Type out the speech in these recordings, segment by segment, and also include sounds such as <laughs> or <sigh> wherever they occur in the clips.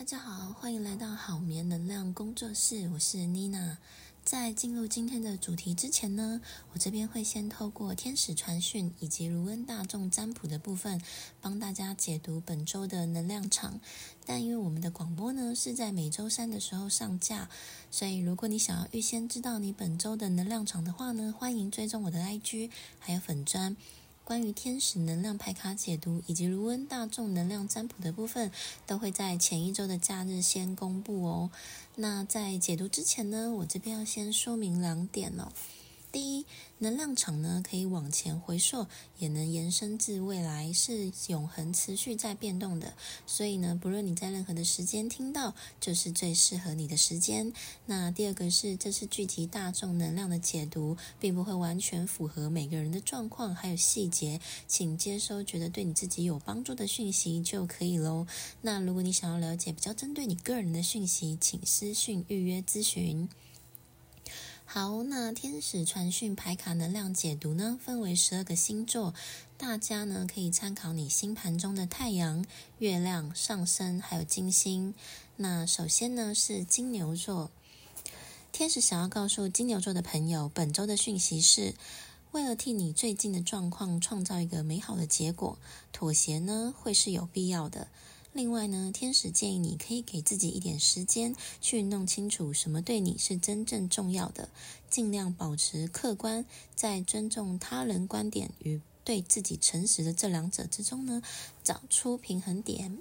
大家好，欢迎来到好眠能量工作室，我是妮娜。在进入今天的主题之前呢，我这边会先透过天使传讯以及卢恩大众占卜的部分，帮大家解读本周的能量场。但因为我们的广播呢是在每周三的时候上架，所以如果你想要预先知道你本周的能量场的话呢，欢迎追踪我的 IG 还有粉砖。关于天使能量牌卡解读以及卢恩大众能量占卜的部分，都会在前一周的假日先公布哦。那在解读之前呢，我这边要先说明两点哦。第一，能量场呢可以往前回溯，也能延伸至未来，是永恒持续在变动的。所以呢，不论你在任何的时间听到，就是最适合你的时间。那第二个是，这是聚集大众能量的解读，并不会完全符合每个人的状况还有细节，请接收觉得对你自己有帮助的讯息就可以喽。那如果你想要了解比较针对你个人的讯息，请私讯预约咨询。好，那天使传讯牌卡能量解读呢，分为十二个星座，大家呢可以参考你星盘中的太阳、月亮、上升还有金星。那首先呢是金牛座，天使想要告诉金牛座的朋友，本周的讯息是为了替你最近的状况创造一个美好的结果，妥协呢会是有必要的。另外呢，天使建议你可以给自己一点时间，去弄清楚什么对你是真正重要的，尽量保持客观，在尊重他人观点与对自己诚实的这两者之中呢，找出平衡点。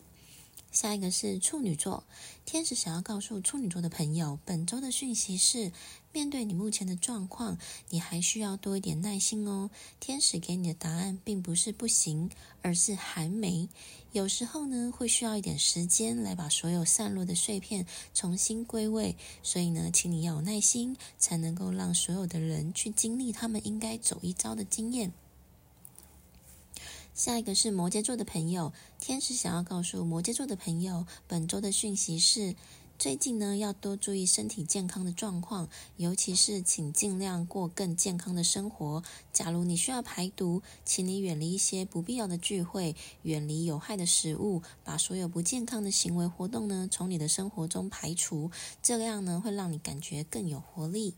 下一个是处女座，天使想要告诉处女座的朋友，本周的讯息是：面对你目前的状况，你还需要多一点耐心哦。天使给你的答案并不是不行，而是还没。有时候呢，会需要一点时间来把所有散落的碎片重新归位。所以呢，请你要有耐心，才能够让所有的人去经历他们应该走一遭的经验。下一个是摩羯座的朋友，天使想要告诉摩羯座的朋友，本周的讯息是：最近呢要多注意身体健康的状况，尤其是请尽量过更健康的生活。假如你需要排毒，请你远离一些不必要的聚会，远离有害的食物，把所有不健康的行为活动呢从你的生活中排除，这样呢会让你感觉更有活力。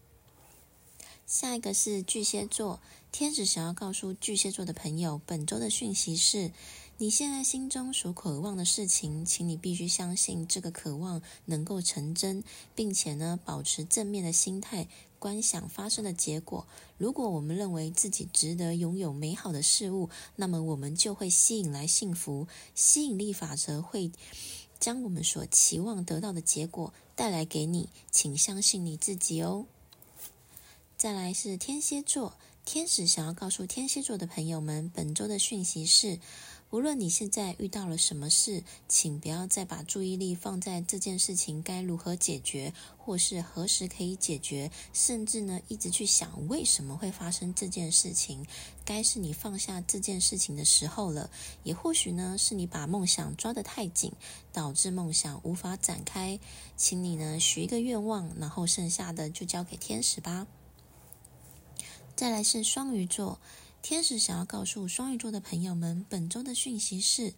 下一个是巨蟹座，天使想要告诉巨蟹座的朋友，本周的讯息是：你现在心中所渴望的事情，请你必须相信这个渴望能够成真，并且呢，保持正面的心态，观想发生的结果。如果我们认为自己值得拥有美好的事物，那么我们就会吸引来幸福。吸引力法则会将我们所期望得到的结果带来给你，请相信你自己哦。再来是天蝎座，天使想要告诉天蝎座的朋友们，本周的讯息是：无论你现在遇到了什么事，请不要再把注意力放在这件事情该如何解决，或是何时可以解决，甚至呢一直去想为什么会发生这件事情。该是你放下这件事情的时候了，也或许呢是你把梦想抓得太紧，导致梦想无法展开。请你呢许一个愿望，然后剩下的就交给天使吧。再来是双鱼座，天使想要告诉双鱼座的朋友们，本周的讯息是：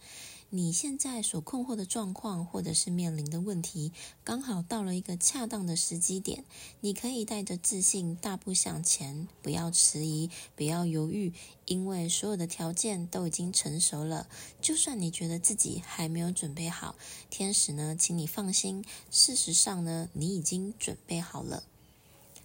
你现在所困惑的状况，或者是面临的问题，刚好到了一个恰当的时机点。你可以带着自信大步向前，不要迟疑，不要犹豫，因为所有的条件都已经成熟了。就算你觉得自己还没有准备好，天使呢，请你放心，事实上呢，你已经准备好了。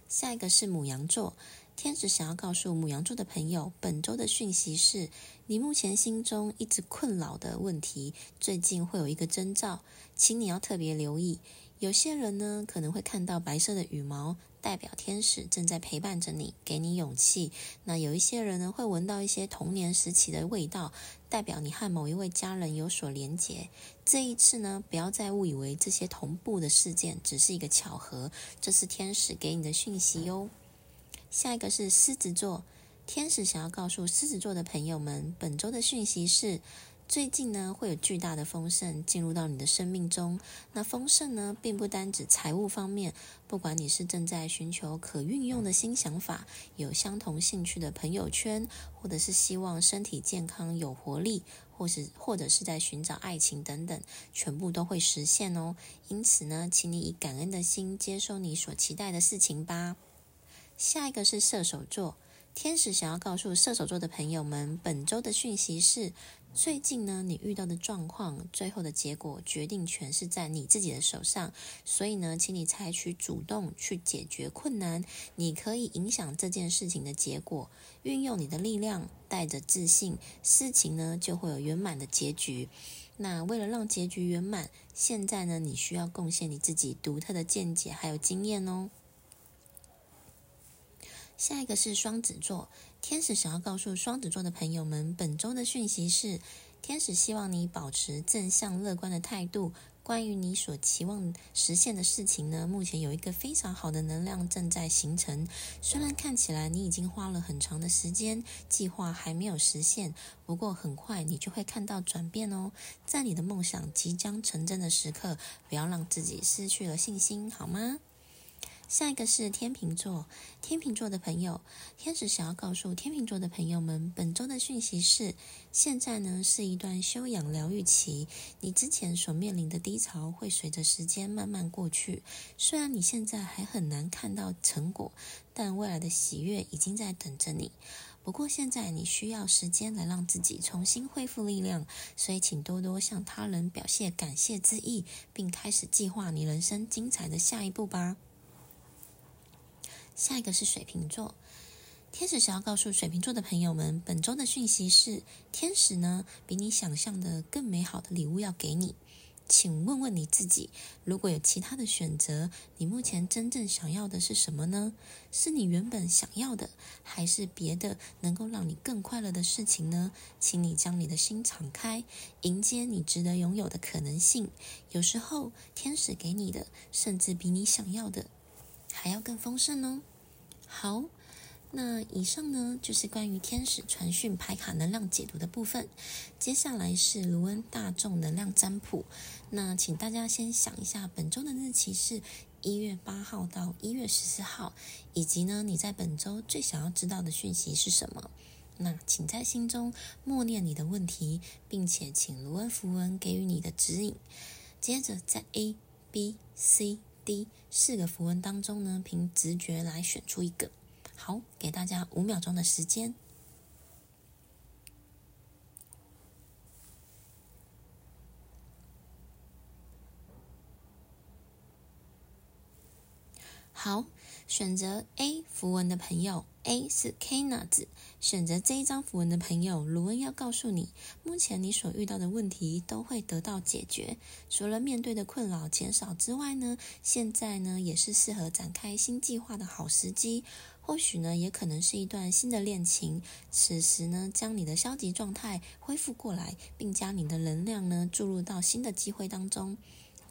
下一个是母羊座。天使想要告诉母羊座的朋友，本周的讯息是：你目前心中一直困扰的问题，最近会有一个征兆，请你要特别留意。有些人呢，可能会看到白色的羽毛，代表天使正在陪伴着你，给你勇气。那有一些人呢，会闻到一些童年时期的味道，代表你和某一位家人有所连结。这一次呢，不要再误以为这些同步的事件只是一个巧合，这是天使给你的讯息哟。下一个是狮子座，天使想要告诉狮子座的朋友们，本周的讯息是：最近呢会有巨大的丰盛进入到你的生命中。那丰盛呢，并不单指财务方面，不管你是正在寻求可运用的新想法，有相同兴趣的朋友圈，或者是希望身体健康有活力，或是或者是在寻找爱情等等，全部都会实现哦。因此呢，请你以感恩的心接受你所期待的事情吧。下一个是射手座，天使想要告诉射手座的朋友们，本周的讯息是。最近呢，你遇到的状况，最后的结果决定权是在你自己的手上。所以呢，请你采取主动去解决困难，你可以影响这件事情的结果，运用你的力量，带着自信，事情呢就会有圆满的结局。那为了让结局圆满，现在呢，你需要贡献你自己独特的见解还有经验哦。下一个是双子座，天使想要告诉双子座的朋友们，本周的讯息是：天使希望你保持正向乐观的态度。关于你所期望实现的事情呢，目前有一个非常好的能量正在形成。虽然看起来你已经花了很长的时间，计划还没有实现，不过很快你就会看到转变哦。在你的梦想即将成真的时刻，不要让自己失去了信心，好吗？下一个是天秤座，天秤座的朋友，天使想要告诉天秤座的朋友们，本周的讯息是：现在呢是一段修养疗愈期，你之前所面临的低潮会随着时间慢慢过去。虽然你现在还很难看到成果，但未来的喜悦已经在等着你。不过现在你需要时间来让自己重新恢复力量，所以请多多向他人表现感谢之意，并开始计划你人生精彩的下一步吧。下一个是水瓶座，天使想要告诉水瓶座的朋友们，本周的讯息是：天使呢比你想象的更美好的礼物要给你。请问问你自己，如果有其他的选择，你目前真正想要的是什么呢？是你原本想要的，还是别的能够让你更快乐的事情呢？请你将你的心敞开，迎接你值得拥有的可能性。有时候，天使给你的，甚至比你想要的还要更丰盛哦。好，那以上呢就是关于天使传讯牌卡能量解读的部分。接下来是卢恩大众能量占卜。那请大家先想一下，本周的日期是一月八号到一月十四号，以及呢你在本周最想要知道的讯息是什么？那请在心中默念你的问题，并且请卢恩符文给予你的指引。接着在 A、B、C。四个符文当中呢，凭直觉来选出一个。好，给大家五秒钟的时间。好，选择 A 符文的朋友，A 是 Kana 字。选择这一张符文的朋友，卢恩要告诉你，目前你所遇到的问题都会得到解决。除了面对的困扰减少之外呢，现在呢也是适合展开新计划的好时机。或许呢，也可能是一段新的恋情。此时呢，将你的消极状态恢复过来，并将你的能量呢注入到新的机会当中。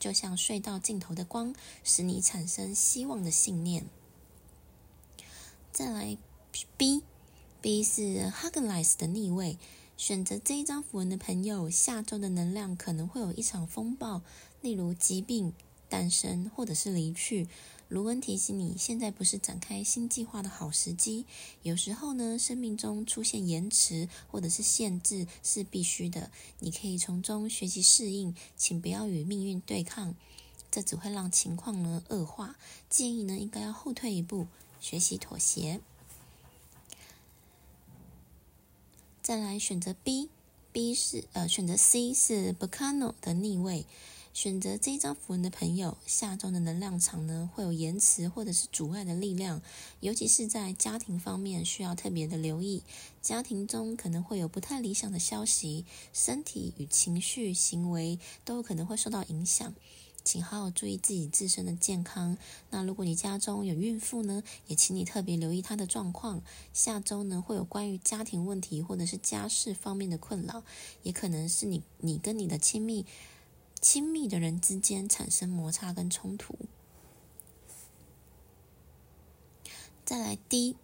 就像隧道尽头的光，使你产生希望的信念。再来，B，B 是 h u g l i s 的逆位。选择这一张符文的朋友，下周的能量可能会有一场风暴，例如疾病诞生，或者是离去。卢恩提醒你，现在不是展开新计划的好时机。有时候呢，生命中出现延迟或者是限制是必须的，你可以从中学习适应，请不要与命运对抗，这只会让情况呢恶化。建议呢，应该要后退一步，学习妥协。再来选择 B，B 是呃选择 C 是 Bacano 的逆位。选择这一张符文的朋友，下周的能量场呢会有延迟或者是阻碍的力量，尤其是在家庭方面需要特别的留意。家庭中可能会有不太理想的消息，身体与情绪、行为都有可能会受到影响，请好好注意自己自身的健康。那如果你家中有孕妇呢，也请你特别留意她的状况。下周呢会有关于家庭问题或者是家事方面的困扰，也可能是你你跟你的亲密。亲密的人之间产生摩擦跟冲突。再来，D，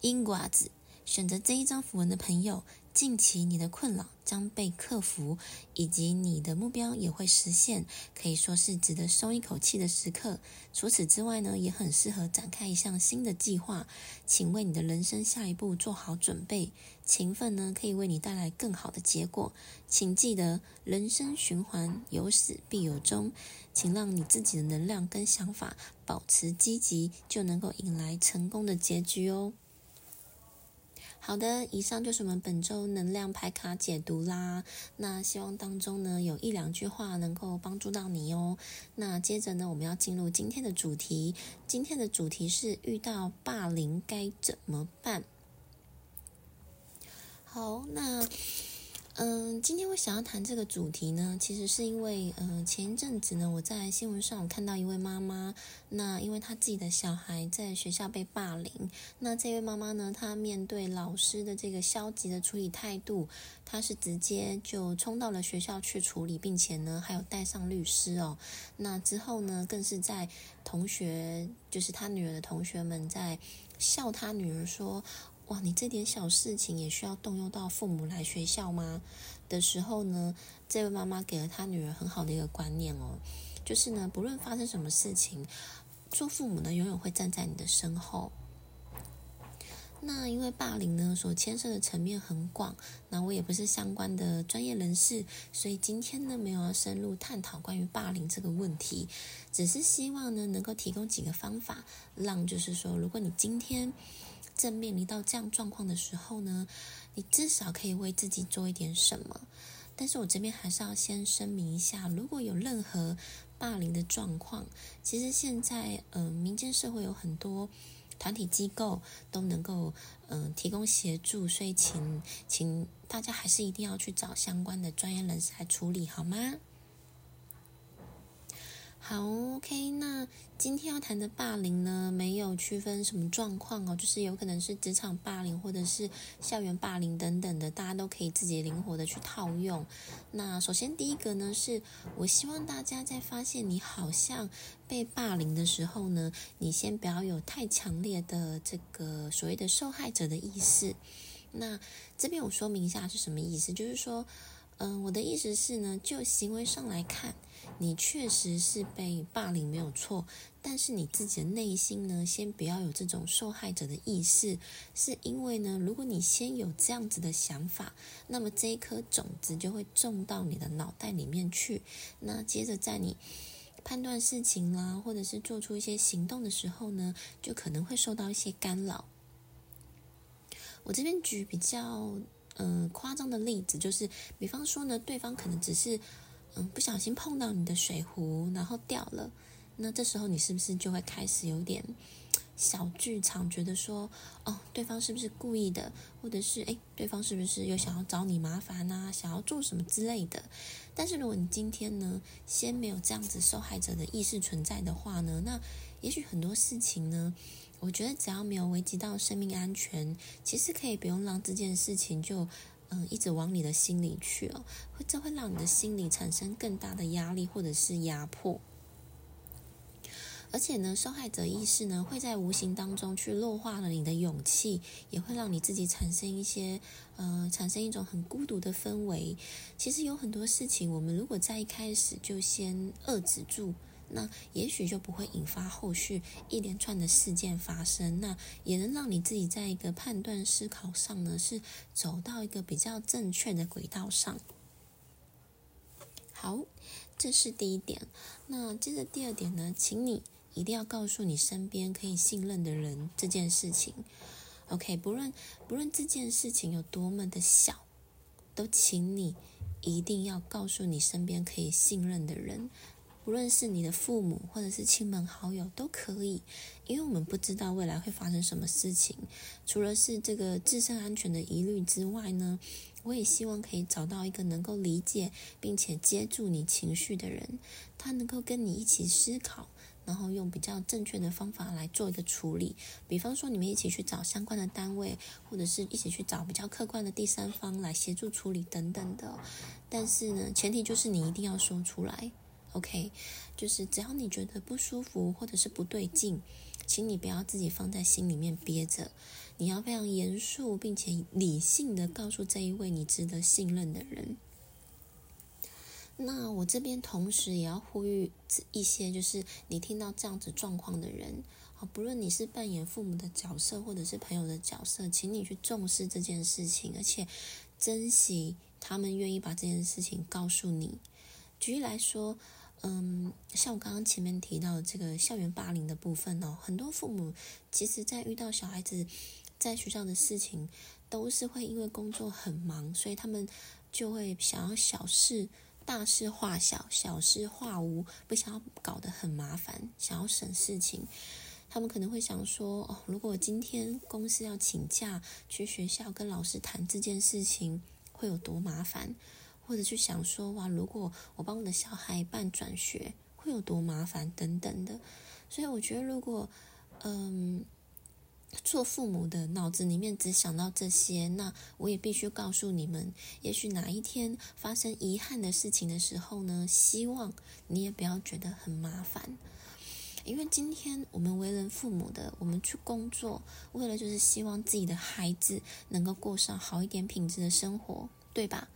英瓜子选择这一张符文的朋友，近期你的困扰将被克服，以及你的目标也会实现，可以说是值得松一口气的时刻。除此之外呢，也很适合展开一项新的计划，请为你的人生下一步做好准备。勤奋呢，可以为你带来更好的结果。请记得，人生循环有始必有终，请让你自己的能量跟想法保持积极，就能够迎来成功的结局哦。好的，以上就是我们本周能量牌卡解读啦。那希望当中呢有一两句话能够帮助到你哦。那接着呢，我们要进入今天的主题。今天的主题是遇到霸凌该怎么办？好，那。嗯，今天我想要谈这个主题呢，其实是因为，嗯，前一阵子呢，我在新闻上看到一位妈妈，那因为她自己的小孩在学校被霸凌，那这位妈妈呢，她面对老师的这个消极的处理态度，她是直接就冲到了学校去处理，并且呢，还有带上律师哦，那之后呢，更是在同学，就是她女儿的同学们在笑她女儿说。哇，你这点小事情也需要动用到父母来学校吗？的时候呢，这位妈妈给了她女儿很好的一个观念哦，就是呢，不论发生什么事情，做父母呢永远会站在你的身后。那因为霸凌呢所牵涉的层面很广，那我也不是相关的专业人士，所以今天呢没有要深入探讨关于霸凌这个问题，只是希望呢能够提供几个方法，让就是说，如果你今天。正面临到这样状况的时候呢，你至少可以为自己做一点什么。但是我这边还是要先声明一下，如果有任何霸凌的状况，其实现在嗯，民间社会有很多团体机构都能够嗯提供协助，所以请请大家还是一定要去找相关的专业人士来处理，好吗？好，OK，那今天要谈的霸凌呢，没有区分什么状况哦，就是有可能是职场霸凌或者是校园霸凌等等的，大家都可以自己灵活的去套用。那首先第一个呢，是我希望大家在发现你好像被霸凌的时候呢，你先不要有太强烈的这个所谓的受害者的意识。那这边我说明一下是什么意思，就是说，嗯，我的意思是呢，就行为上来看。你确实是被霸凌没有错，但是你自己的内心呢，先不要有这种受害者的意识，是因为呢，如果你先有这样子的想法，那么这一颗种子就会种到你的脑袋里面去，那接着在你判断事情啦，或者是做出一些行动的时候呢，就可能会受到一些干扰。我这边举比较嗯夸张的例子，就是比方说呢，对方可能只是。嗯，不小心碰到你的水壶，然后掉了，那这时候你是不是就会开始有点小剧场，觉得说，哦，对方是不是故意的，或者是诶，对方是不是又想要找你麻烦呐，想要做什么之类的？但是如果你今天呢，先没有这样子受害者的意识存在的话呢，那也许很多事情呢，我觉得只要没有危及到生命安全，其实可以不用让这件事情就。嗯，一直往你的心里去哦，会这会让你的心里产生更大的压力或者是压迫，而且呢，受害者意识呢会在无形当中去弱化了你的勇气，也会让你自己产生一些呃，产生一种很孤独的氛围。其实有很多事情，我们如果在一开始就先遏制住。那也许就不会引发后续一连串的事件发生，那也能让你自己在一个判断思考上呢，是走到一个比较正确的轨道上。好，这是第一点。那接着第二点呢，请你一定要告诉你身边可以信任的人这件事情。OK，不论不论这件事情有多么的小，都请你一定要告诉你身边可以信任的人。无论是你的父母或者是亲朋好友都可以，因为我们不知道未来会发生什么事情。除了是这个自身安全的疑虑之外呢，我也希望可以找到一个能够理解并且接住你情绪的人，他能够跟你一起思考，然后用比较正确的方法来做一个处理。比方说，你们一起去找相关的单位，或者是一起去找比较客观的第三方来协助处理等等的。但是呢，前提就是你一定要说出来。OK，就是只要你觉得不舒服或者是不对劲，请你不要自己放在心里面憋着，你要非常严肃并且理性的告诉这一位你值得信任的人。那我这边同时也要呼吁一些，就是你听到这样子状况的人，啊，不论你是扮演父母的角色或者是朋友的角色，请你去重视这件事情，而且珍惜他们愿意把这件事情告诉你。举例来说，嗯，像我刚刚前面提到的这个校园霸凌的部分哦，很多父母其实在遇到小孩子在学校的事情，都是会因为工作很忙，所以他们就会想要小事。大事化小，小事化无，不想要搞得很麻烦，想要省事情。他们可能会想说：哦，如果今天公司要请假去学校跟老师谈这件事情，会有多麻烦？或者去想说：哇，如果我帮我的小孩办转学，会有多麻烦？等等的。所以我觉得，如果嗯。做父母的脑子里面只想到这些，那我也必须告诉你们，也许哪一天发生遗憾的事情的时候呢，希望你也不要觉得很麻烦，因为今天我们为人父母的，我们去工作，为了就是希望自己的孩子能够过上好一点品质的生活，对吧？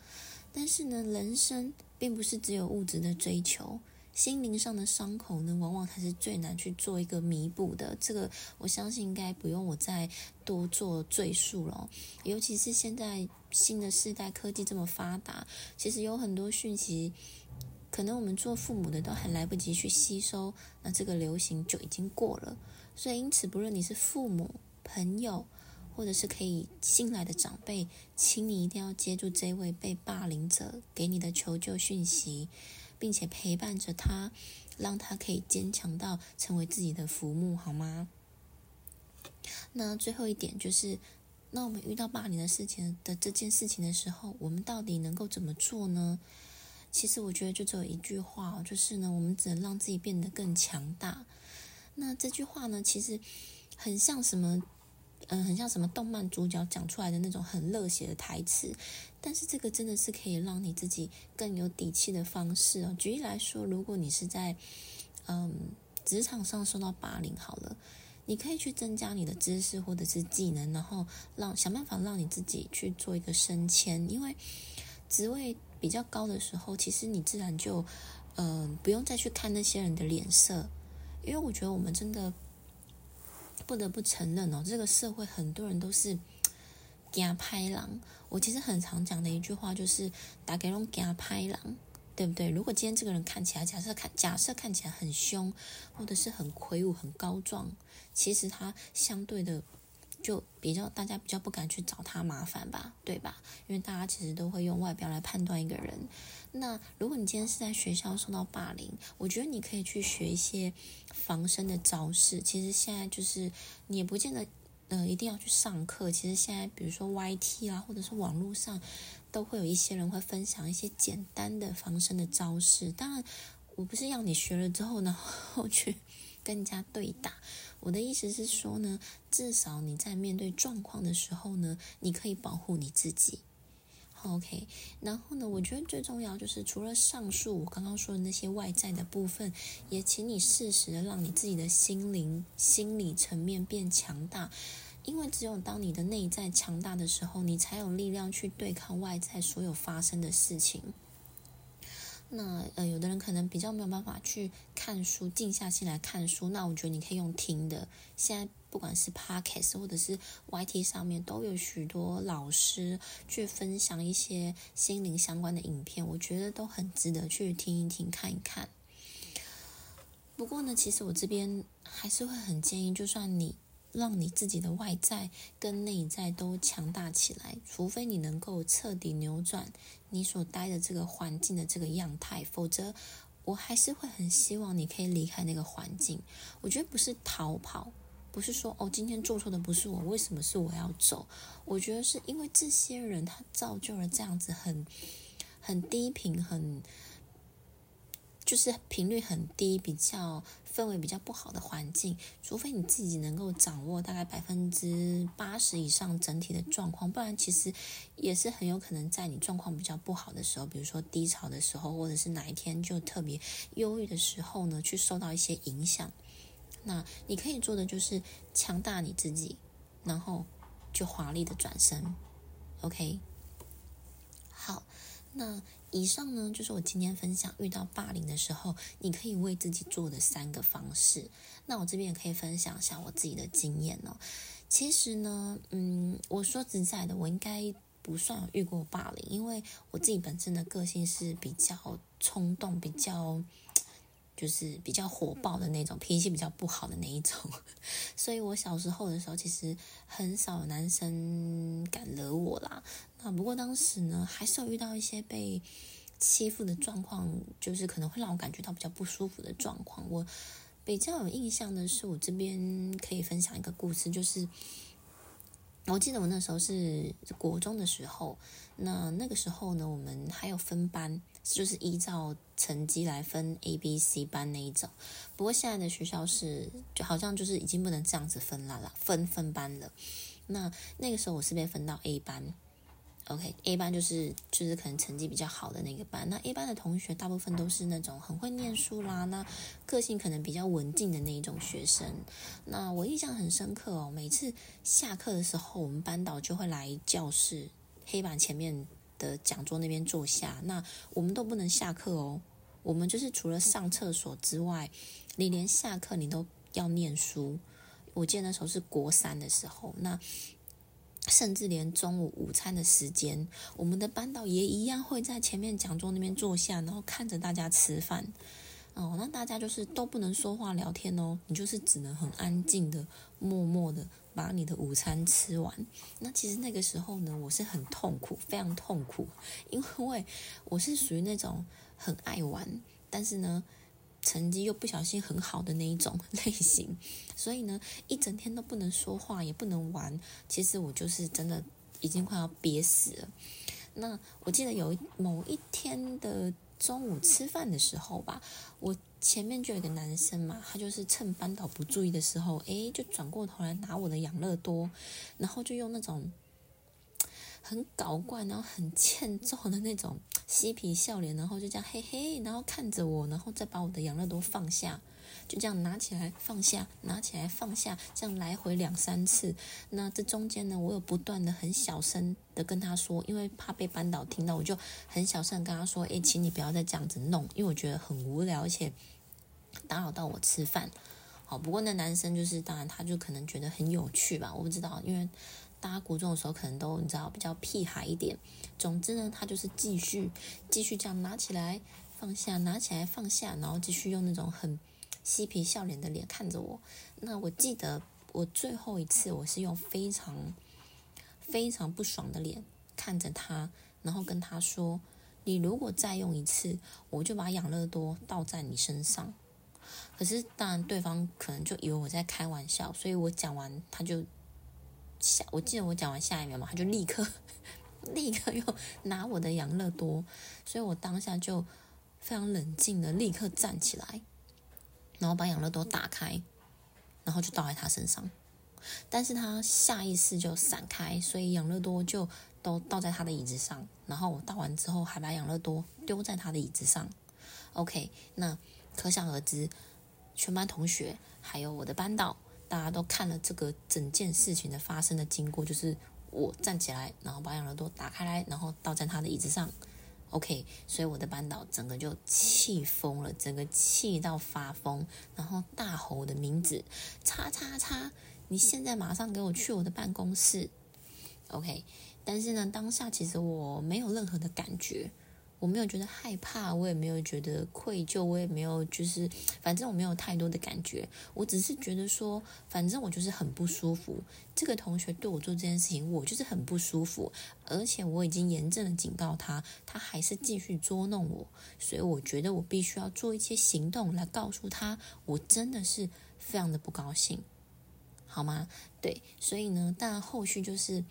但是呢，人生并不是只有物质的追求。心灵上的伤口呢，往往才是最难去做一个弥补的。这个我相信应该不用我再多做赘述了。尤其是现在新的世代科技这么发达，其实有很多讯息，可能我们做父母的都还来不及去吸收，那这个流行就已经过了。所以因此，不论你是父母、朋友，或者是可以信赖的长辈，请你一定要接住这位被霸凌者给你的求救讯息。并且陪伴着他，让他可以坚强到成为自己的父母，好吗？那最后一点就是，那我们遇到霸凌的事情的这件事情的时候，我们到底能够怎么做呢？其实我觉得就只有一句话，就是呢，我们只能让自己变得更强大。那这句话呢，其实很像什么？嗯，很像什么动漫主角讲出来的那种很热血的台词，但是这个真的是可以让你自己更有底气的方式哦。举例来说，如果你是在嗯职场上受到霸凌，好了，你可以去增加你的知识或者是技能，然后让想办法让你自己去做一个升迁，因为职位比较高的时候，其实你自然就嗯不用再去看那些人的脸色，因为我觉得我们真的。不得不承认哦，这个社会很多人都是 <tsk> 假拍狼。我其实很常讲的一句话就是“打给龙假拍狼”，对不对？如果今天这个人看起来，假设看假设看起来很凶，或者是很魁梧、很高壮，其实他相对的就比较大家比较不敢去找他麻烦吧，对吧？因为大家其实都会用外表来判断一个人。那如果你今天是在学校受到霸凌，我觉得你可以去学一些防身的招式。其实现在就是你也不见得，呃，一定要去上课。其实现在比如说 YT 啊，或者是网络上，都会有一些人会分享一些简单的防身的招式。当然，我不是要你学了之后呢，后 <laughs> 去跟人家对打。我的意思是说呢，至少你在面对状况的时候呢，你可以保护你自己。OK，然后呢？我觉得最重要就是，除了上述我刚刚说的那些外在的部分，也请你适时的让你自己的心灵、心理层面变强大，因为只有当你的内在强大的时候，你才有力量去对抗外在所有发生的事情。那呃，有的人可能比较没有办法去看书，静下心来看书。那我觉得你可以用听的。现在不管是 Podcast 或者是 YT 上面，都有许多老师去分享一些心灵相关的影片，我觉得都很值得去听一听、看一看。不过呢，其实我这边还是会很建议，就算你。让你自己的外在跟内在都强大起来，除非你能够彻底扭转你所待的这个环境的这个样态，否则我还是会很希望你可以离开那个环境。我觉得不是逃跑，不是说哦，今天做错的不是我，为什么是我要走？我觉得是因为这些人他造就了这样子很很低频很。就是频率很低，比较氛围比较不好的环境，除非你自己能够掌握大概百分之八十以上整体的状况，不然其实也是很有可能在你状况比较不好的时候，比如说低潮的时候，或者是哪一天就特别忧郁的时候呢，去受到一些影响。那你可以做的就是强大你自己，然后就华丽的转身。OK，好，那以上呢就是我今天分享遇到霸凌的时候，你可以为自己做的三个方式。那我这边也可以分享一下我自己的经验哦。其实呢，嗯，我说实在的，我应该不算遇过霸凌，因为我自己本身的个性是比较冲动，比较。就是比较火爆的那种，脾气比较不好的那一种，<laughs> 所以我小时候的时候，其实很少男生敢惹我啦。啊不过当时呢，还是有遇到一些被欺负的状况，就是可能会让我感觉到比较不舒服的状况。我比较有印象的是，我这边可以分享一个故事，就是。我记得我那时候是国中的时候，那那个时候呢，我们还有分班，就是依照成绩来分 A、B、C 班那一种。不过现在的学校是，就好像就是已经不能这样子分了啦，分分班了。那那个时候我是被分到 A 班。OK，A 班就是就是可能成绩比较好的那个班。那 A 班的同学大部分都是那种很会念书啦，那个性可能比较文静的那一种学生。那我印象很深刻哦，每次下课的时候，我们班导就会来教室黑板前面的讲桌那边坐下。那我们都不能下课哦，我们就是除了上厕所之外，你连下课你都要念书。我记得那时候是国三的时候，那。甚至连中午午餐的时间，我们的班导也一样会在前面讲桌那边坐下，然后看着大家吃饭。哦，那大家就是都不能说话聊天哦，你就是只能很安静的、默默的把你的午餐吃完。那其实那个时候呢，我是很痛苦，非常痛苦，因为我是属于那种很爱玩，但是呢。成绩又不小心很好的那一种 <laughs> 类型，所以呢，一整天都不能说话，也不能玩。其实我就是真的已经快要憋死了。那我记得有某一天的中午吃饭的时候吧，我前面就有一个男生嘛，他就是趁班导不注意的时候，诶，就转过头来拿我的养乐多，然后就用那种。很搞怪，然后很欠揍的那种嬉皮笑脸，然后就这样嘿嘿，然后看着我，然后再把我的养乐多放下，就这样拿起来放下，拿起来放下，这样来回两三次。那这中间呢，我有不断的很小声的跟他说，因为怕被班导听到，我就很小声跟他说：“诶，请你不要再这样子弄，因为我觉得很无聊，而且打扰到我吃饭。”好，不过那男生就是，当然他就可能觉得很有趣吧，我不知道，因为。大家国中的时候可能都你知道比较屁孩一点，总之呢，他就是继续继续这样拿起来放下，拿起来放下，然后继续用那种很嬉皮笑脸的脸看着我。那我记得我最后一次我是用非常非常不爽的脸看着他，然后跟他说：“你如果再用一次，我就把养乐多倒在你身上。”可是当然对方可能就以为我在开玩笑，所以我讲完他就。下，我记得我讲完下一秒嘛，他就立刻立刻又拿我的养乐多，所以我当下就非常冷静的立刻站起来，然后把养乐多打开，然后就倒在他身上，但是他下意识就闪开，所以养乐多就都倒在他的椅子上，然后我倒完之后还把养乐多丢在他的椅子上。OK，那可想而知，全班同学还有我的班导。大家都看了这个整件事情的发生的经过，就是我站起来，然后把养乐多打开来，然后倒在他的椅子上。OK，所以我的班导整个就气疯了，整个气到发疯，然后大吼我的名字：“叉叉叉！你现在马上给我去我的办公室。”OK，但是呢，当下其实我没有任何的感觉。我没有觉得害怕，我也没有觉得愧疚，我也没有就是，反正我没有太多的感觉。我只是觉得说，反正我就是很不舒服。这个同学对我做这件事情，我就是很不舒服。而且我已经严正的警告他，他还是继续捉弄我。所以我觉得我必须要做一些行动来告诉他，我真的是非常的不高兴，好吗？对，所以呢，但后续就是，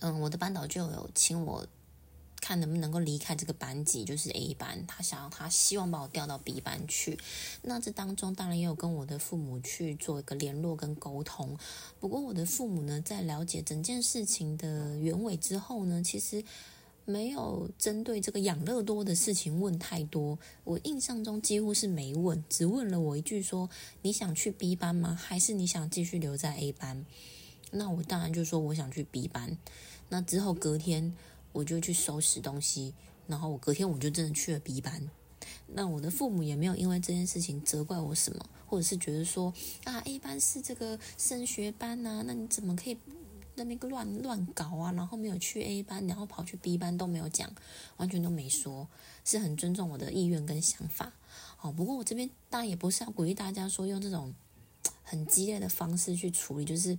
嗯，我的班导就有请我。看能不能够离开这个班级，就是 A 班。他想要，他希望把我调到 B 班去。那这当中当然也有跟我的父母去做一个联络跟沟通。不过我的父母呢，在了解整件事情的原委之后呢，其实没有针对这个养乐多的事情问太多。我印象中几乎是没问，只问了我一句说：“你想去 B 班吗？还是你想继续留在 A 班那我当然就说我想去 B 班。那之后隔天我就去收拾东西，然后我隔天我就真的去了 B 班。那我的父母也没有因为这件事情责怪我什么，或者是觉得说啊 A 班是这个升学班呐，那你怎么可以那边乱乱搞啊？然后没有去 A 班，然后跑去 B 班都没有讲，完全都没说，是很尊重我的意愿跟想法。好，不过我这边当然也不是要鼓励大家说用这种很激烈的方式去处理，就是，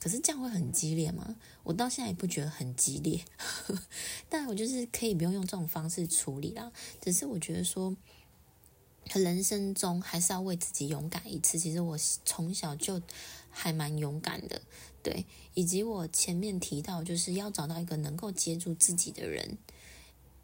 可是这样会很激烈吗？我到现在也不觉得很激烈，<laughs> 但我就是可以不用用这种方式处理啦。只是我觉得说，人生中还是要为自己勇敢一次。其实我从小就还蛮勇敢的，对，以及我前面提到，就是要找到一个能够接住自己的人。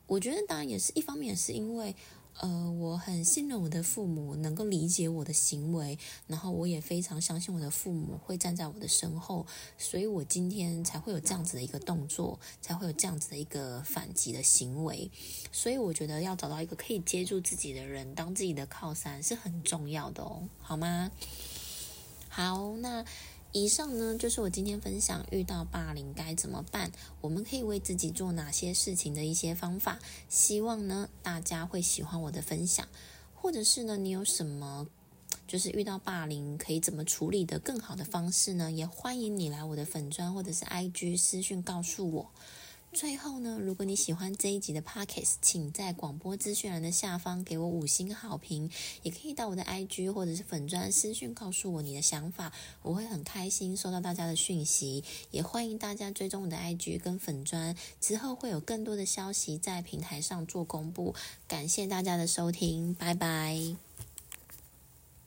我觉得当然也是一方面，是因为。呃，我很信任我的父母能够理解我的行为，然后我也非常相信我的父母会站在我的身后，所以我今天才会有这样子的一个动作，才会有这样子的一个反击的行为。所以我觉得要找到一个可以接住自己的人，当自己的靠山是很重要的哦，好吗？好，那。以上呢，就是我今天分享遇到霸凌该怎么办，我们可以为自己做哪些事情的一些方法。希望呢，大家会喜欢我的分享，或者是呢，你有什么就是遇到霸凌可以怎么处理的更好的方式呢？也欢迎你来我的粉砖或者是 IG 私讯告诉我。最后呢，如果你喜欢这一集的 Podcast，请在广播资讯栏的下方给我五星好评，也可以到我的 IG 或者是粉砖私讯告诉我你的想法，我会很开心收到大家的讯息。也欢迎大家追踪我的 IG 跟粉砖，之后会有更多的消息在平台上做公布。感谢大家的收听，拜拜。